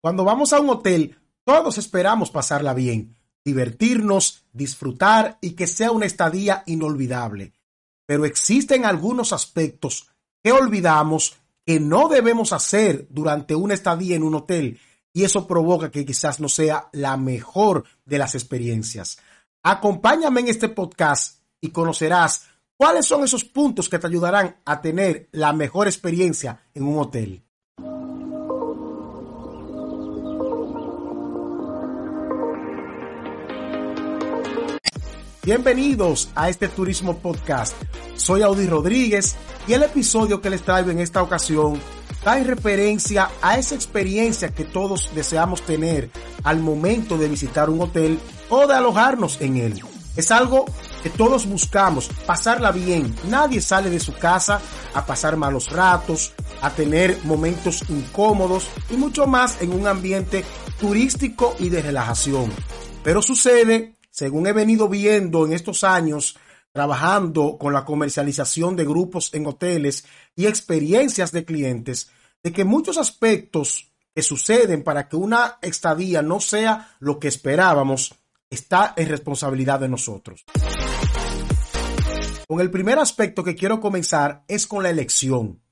Cuando vamos a un hotel, todos esperamos pasarla bien, divertirnos, disfrutar y que sea una estadía inolvidable. Pero existen algunos aspectos que olvidamos que no debemos hacer durante una estadía en un hotel y eso provoca que quizás no sea la mejor de las experiencias. Acompáñame en este podcast y conocerás cuáles son esos puntos que te ayudarán a tener la mejor experiencia en un hotel. Bienvenidos a este Turismo Podcast. Soy Audi Rodríguez y el episodio que les traigo en esta ocasión da en referencia a esa experiencia que todos deseamos tener al momento de visitar un hotel o de alojarnos en él. Es algo que todos buscamos, pasarla bien. Nadie sale de su casa a pasar malos ratos, a tener momentos incómodos y mucho más en un ambiente turístico y de relajación. Pero sucede según he venido viendo en estos años, trabajando con la comercialización de grupos en hoteles y experiencias de clientes, de que muchos aspectos que suceden para que una estadía no sea lo que esperábamos, está en responsabilidad de nosotros. Con el primer aspecto que quiero comenzar es con la elección.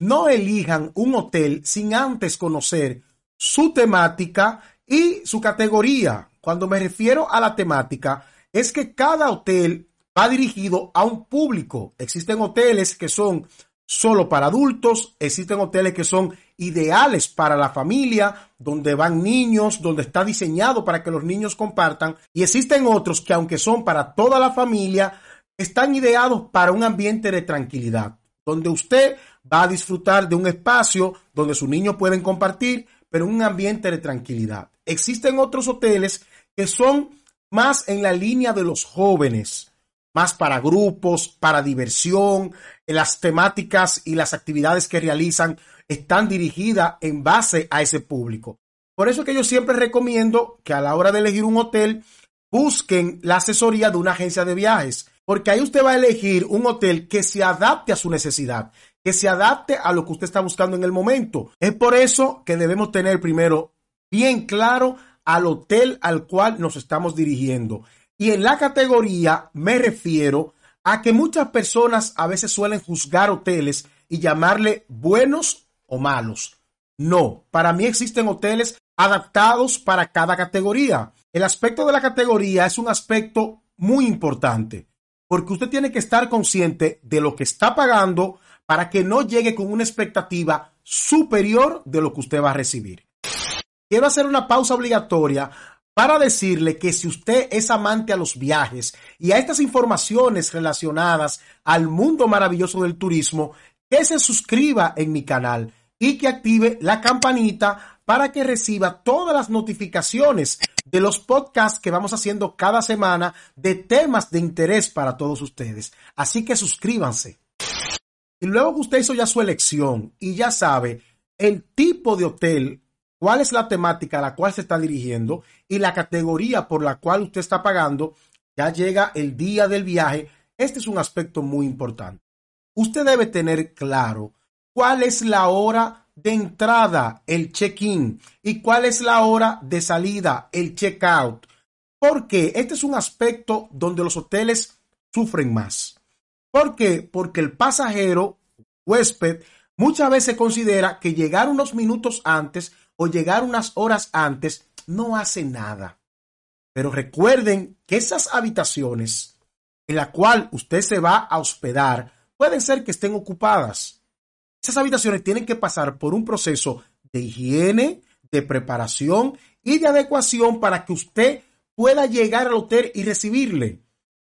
No elijan un hotel sin antes conocer su temática y su categoría. Cuando me refiero a la temática, es que cada hotel va dirigido a un público. Existen hoteles que son solo para adultos, existen hoteles que son ideales para la familia, donde van niños, donde está diseñado para que los niños compartan, y existen otros que aunque son para toda la familia, están ideados para un ambiente de tranquilidad, donde usted va a disfrutar de un espacio donde sus niños pueden compartir, pero un ambiente de tranquilidad. Existen otros hoteles que son más en la línea de los jóvenes, más para grupos, para diversión, las temáticas y las actividades que realizan están dirigidas en base a ese público. Por eso que yo siempre recomiendo que a la hora de elegir un hotel busquen la asesoría de una agencia de viajes, porque ahí usted va a elegir un hotel que se adapte a su necesidad, que se adapte a lo que usted está buscando en el momento. Es por eso que debemos tener primero bien claro al hotel al cual nos estamos dirigiendo. Y en la categoría me refiero a que muchas personas a veces suelen juzgar hoteles y llamarle buenos o malos. No, para mí existen hoteles adaptados para cada categoría. El aspecto de la categoría es un aspecto muy importante porque usted tiene que estar consciente de lo que está pagando para que no llegue con una expectativa superior de lo que usted va a recibir quiero hacer una pausa obligatoria para decirle que si usted es amante a los viajes y a estas informaciones relacionadas al mundo maravilloso del turismo, que se suscriba en mi canal y que active la campanita para que reciba todas las notificaciones de los podcasts que vamos haciendo cada semana de temas de interés para todos ustedes. Así que suscríbanse. Y luego que usted hizo ya su elección y ya sabe el tipo de hotel cuál es la temática a la cual se está dirigiendo y la categoría por la cual usted está pagando, ya llega el día del viaje. Este es un aspecto muy importante. Usted debe tener claro cuál es la hora de entrada, el check-in, y cuál es la hora de salida, el check-out. Porque este es un aspecto donde los hoteles sufren más. ¿Por qué? Porque el pasajero, huésped, muchas veces considera que llegar unos minutos antes o llegar unas horas antes no hace nada. Pero recuerden que esas habitaciones en la cual usted se va a hospedar pueden ser que estén ocupadas. Esas habitaciones tienen que pasar por un proceso de higiene, de preparación y de adecuación para que usted pueda llegar al hotel y recibirle.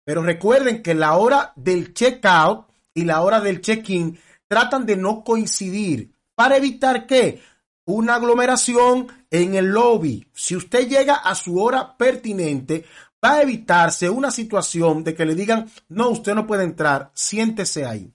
Pero recuerden que la hora del check-out y la hora del check-in tratan de no coincidir para evitar que una aglomeración en el lobby. Si usted llega a su hora pertinente, va a evitarse una situación de que le digan, no, usted no puede entrar, siéntese ahí.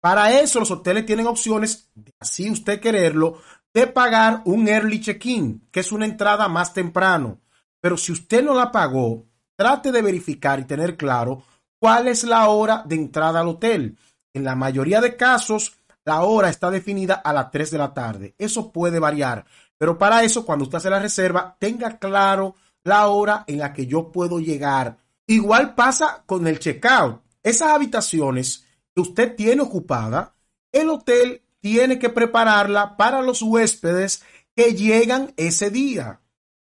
Para eso los hoteles tienen opciones, así usted quererlo, de pagar un early check-in, que es una entrada más temprano. Pero si usted no la pagó, trate de verificar y tener claro cuál es la hora de entrada al hotel. En la mayoría de casos, la hora está definida a las 3 de la tarde. Eso puede variar, pero para eso, cuando usted hace la reserva, tenga claro la hora en la que yo puedo llegar. Igual pasa con el checkout. Esas habitaciones que usted tiene ocupada, el hotel tiene que prepararla para los huéspedes que llegan ese día.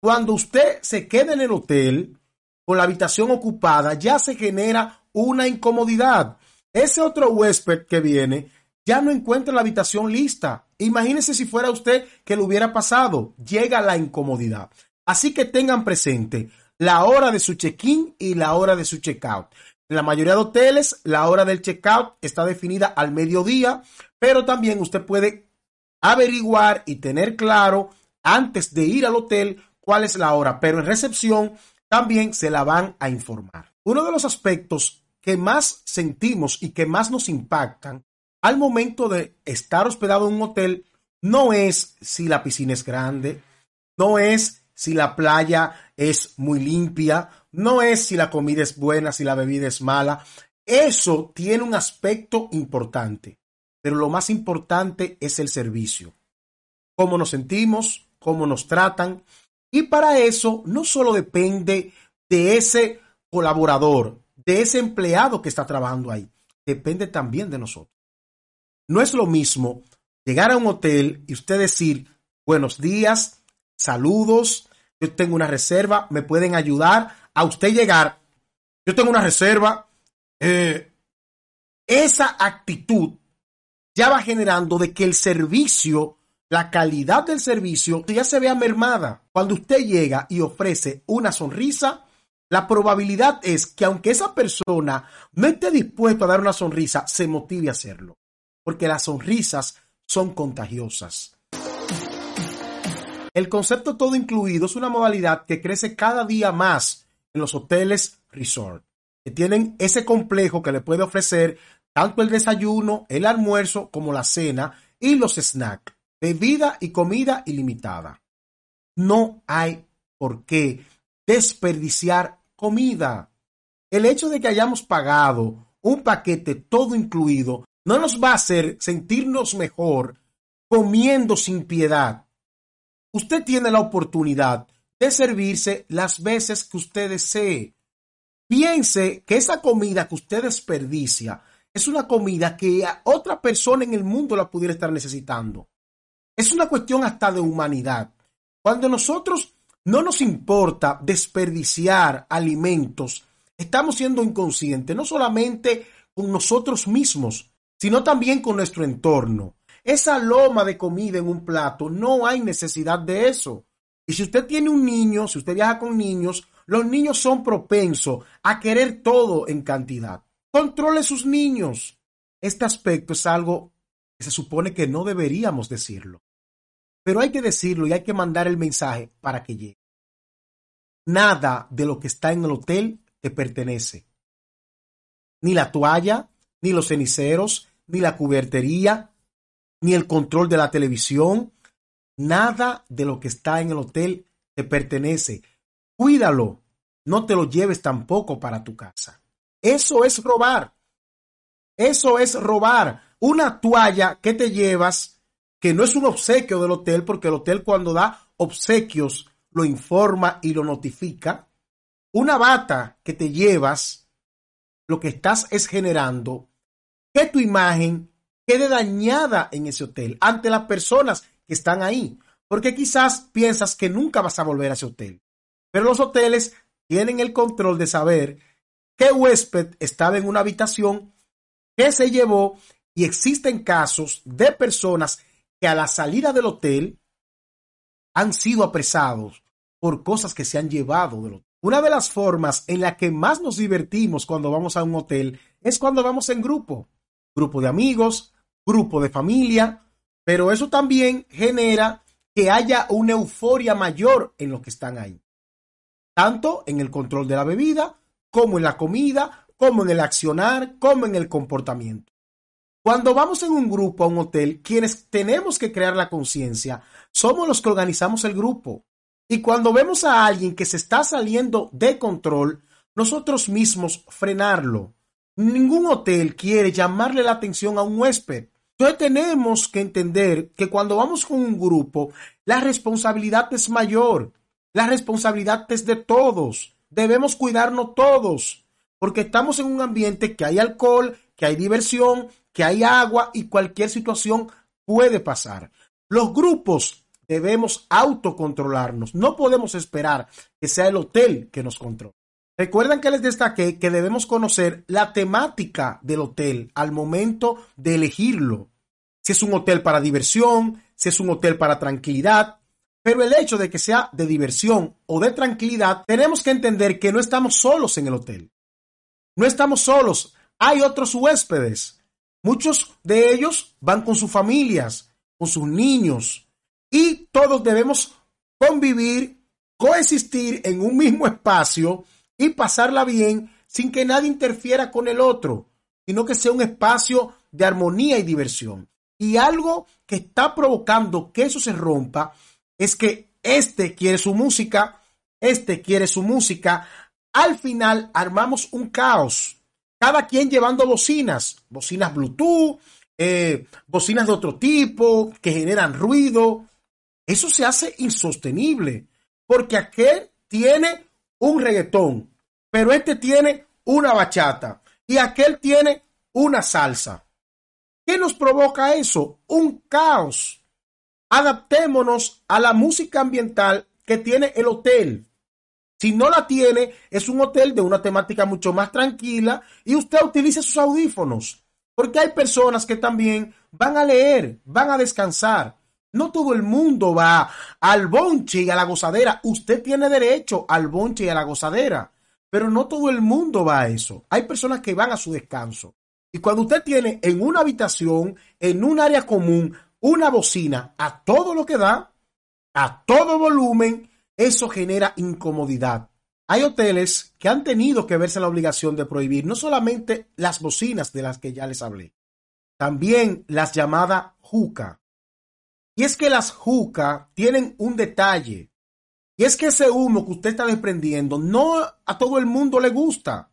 Cuando usted se queda en el hotel con la habitación ocupada, ya se genera una incomodidad. Ese otro huésped que viene ya no encuentra la habitación lista. Imagínese si fuera usted que lo hubiera pasado. Llega la incomodidad. Así que tengan presente la hora de su check-in y la hora de su check-out. En la mayoría de hoteles, la hora del check-out está definida al mediodía, pero también usted puede averiguar y tener claro antes de ir al hotel cuál es la hora, pero en recepción también se la van a informar. Uno de los aspectos que más sentimos y que más nos impactan al momento de estar hospedado en un hotel no es si la piscina es grande, no es si la playa es muy limpia, no es si la comida es buena, si la bebida es mala. Eso tiene un aspecto importante, pero lo más importante es el servicio. Cómo nos sentimos, cómo nos tratan. Y para eso no solo depende de ese colaborador, de ese empleado que está trabajando ahí, depende también de nosotros. No es lo mismo llegar a un hotel y usted decir buenos días, saludos, yo tengo una reserva, me pueden ayudar a usted llegar, yo tengo una reserva. Eh, esa actitud ya va generando de que el servicio, la calidad del servicio ya se vea mermada. Cuando usted llega y ofrece una sonrisa, la probabilidad es que aunque esa persona no esté dispuesto a dar una sonrisa, se motive a hacerlo. Porque las sonrisas son contagiosas. El concepto todo incluido es una modalidad que crece cada día más en los hoteles resort, que tienen ese complejo que le puede ofrecer tanto el desayuno, el almuerzo como la cena y los snacks, bebida y comida ilimitada. No hay por qué desperdiciar comida. El hecho de que hayamos pagado un paquete todo incluido no nos va a hacer sentirnos mejor comiendo sin piedad usted tiene la oportunidad de servirse las veces que usted desee. Piense que esa comida que usted desperdicia es una comida que a otra persona en el mundo la pudiera estar necesitando. Es una cuestión hasta de humanidad. Cuando nosotros no nos importa desperdiciar alimentos, estamos siendo inconscientes, no solamente con nosotros mismos, sino también con nuestro entorno esa loma de comida en un plato, no hay necesidad de eso. Y si usted tiene un niño, si usted viaja con niños, los niños son propensos a querer todo en cantidad. Controle sus niños. Este aspecto es algo que se supone que no deberíamos decirlo. Pero hay que decirlo y hay que mandar el mensaje para que llegue. Nada de lo que está en el hotel te pertenece. Ni la toalla, ni los ceniceros, ni la cubertería, ni el control de la televisión. Nada de lo que está en el hotel te pertenece. Cuídalo. No te lo lleves tampoco para tu casa. Eso es robar. Eso es robar. Una toalla que te llevas, que no es un obsequio del hotel, porque el hotel cuando da obsequios lo informa y lo notifica. Una bata que te llevas, lo que estás es generando que tu imagen quede dañada en ese hotel ante las personas que están ahí, porque quizás piensas que nunca vas a volver a ese hotel. Pero los hoteles tienen el control de saber qué huésped estaba en una habitación, qué se llevó, y existen casos de personas que a la salida del hotel han sido apresados por cosas que se han llevado del hotel. Una de las formas en la que más nos divertimos cuando vamos a un hotel es cuando vamos en grupo grupo de amigos, grupo de familia, pero eso también genera que haya una euforia mayor en los que están ahí, tanto en el control de la bebida, como en la comida, como en el accionar, como en el comportamiento. Cuando vamos en un grupo a un hotel, quienes tenemos que crear la conciencia somos los que organizamos el grupo. Y cuando vemos a alguien que se está saliendo de control, nosotros mismos frenarlo, Ningún hotel quiere llamarle la atención a un huésped. Entonces tenemos que entender que cuando vamos con un grupo, la responsabilidad es mayor, la responsabilidad es de todos, debemos cuidarnos todos, porque estamos en un ambiente que hay alcohol, que hay diversión, que hay agua y cualquier situación puede pasar. Los grupos debemos autocontrolarnos, no podemos esperar que sea el hotel que nos controle. Recuerden que les destaqué que debemos conocer la temática del hotel al momento de elegirlo. Si es un hotel para diversión, si es un hotel para tranquilidad. Pero el hecho de que sea de diversión o de tranquilidad, tenemos que entender que no estamos solos en el hotel. No estamos solos. Hay otros huéspedes. Muchos de ellos van con sus familias, con sus niños. Y todos debemos convivir, coexistir en un mismo espacio y pasarla bien sin que nadie interfiera con el otro, sino que sea un espacio de armonía y diversión. Y algo que está provocando que eso se rompa es que este quiere su música, este quiere su música. Al final armamos un caos. Cada quien llevando bocinas, bocinas Bluetooth, eh, bocinas de otro tipo que generan ruido. Eso se hace insostenible porque aquel tiene un reggaetón, pero este tiene una bachata y aquel tiene una salsa. ¿Qué nos provoca eso? Un caos. Adaptémonos a la música ambiental que tiene el hotel. Si no la tiene, es un hotel de una temática mucho más tranquila y usted utilice sus audífonos. Porque hay personas que también van a leer, van a descansar. No todo el mundo va al bonche y a la gozadera. Usted tiene derecho al bonche y a la gozadera. Pero no todo el mundo va a eso. Hay personas que van a su descanso. Y cuando usted tiene en una habitación, en un área común, una bocina a todo lo que da, a todo volumen, eso genera incomodidad. Hay hoteles que han tenido que verse la obligación de prohibir no solamente las bocinas de las que ya les hablé, también las llamadas juca. Y es que las juca tienen un detalle. Y es que ese humo que usted está desprendiendo no a todo el mundo le gusta.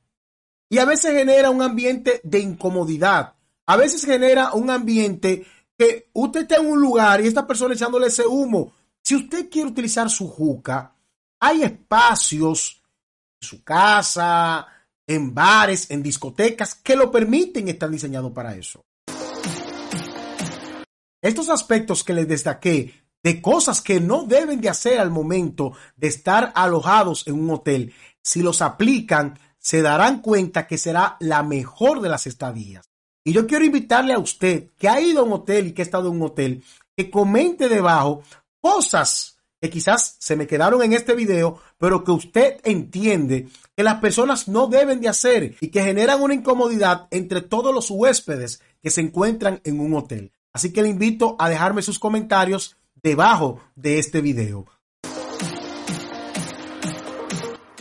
Y a veces genera un ambiente de incomodidad. A veces genera un ambiente que usted está en un lugar y esta persona echándole ese humo. Si usted quiere utilizar su juca, hay espacios en su casa, en bares, en discotecas que lo permiten y están diseñados para eso. Estos aspectos que les destaqué de cosas que no deben de hacer al momento de estar alojados en un hotel, si los aplican, se darán cuenta que será la mejor de las estadías. Y yo quiero invitarle a usted que ha ido a un hotel y que ha estado en un hotel, que comente debajo cosas que quizás se me quedaron en este video, pero que usted entiende que las personas no deben de hacer y que generan una incomodidad entre todos los huéspedes que se encuentran en un hotel. Así que le invito a dejarme sus comentarios debajo de este video.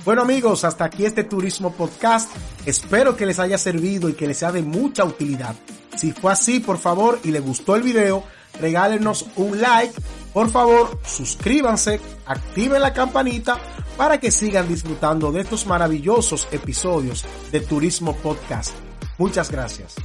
Bueno amigos, hasta aquí este Turismo Podcast. Espero que les haya servido y que les sea de mucha utilidad. Si fue así, por favor, y les gustó el video, regálenos un like. Por favor, suscríbanse, activen la campanita para que sigan disfrutando de estos maravillosos episodios de Turismo Podcast. Muchas gracias.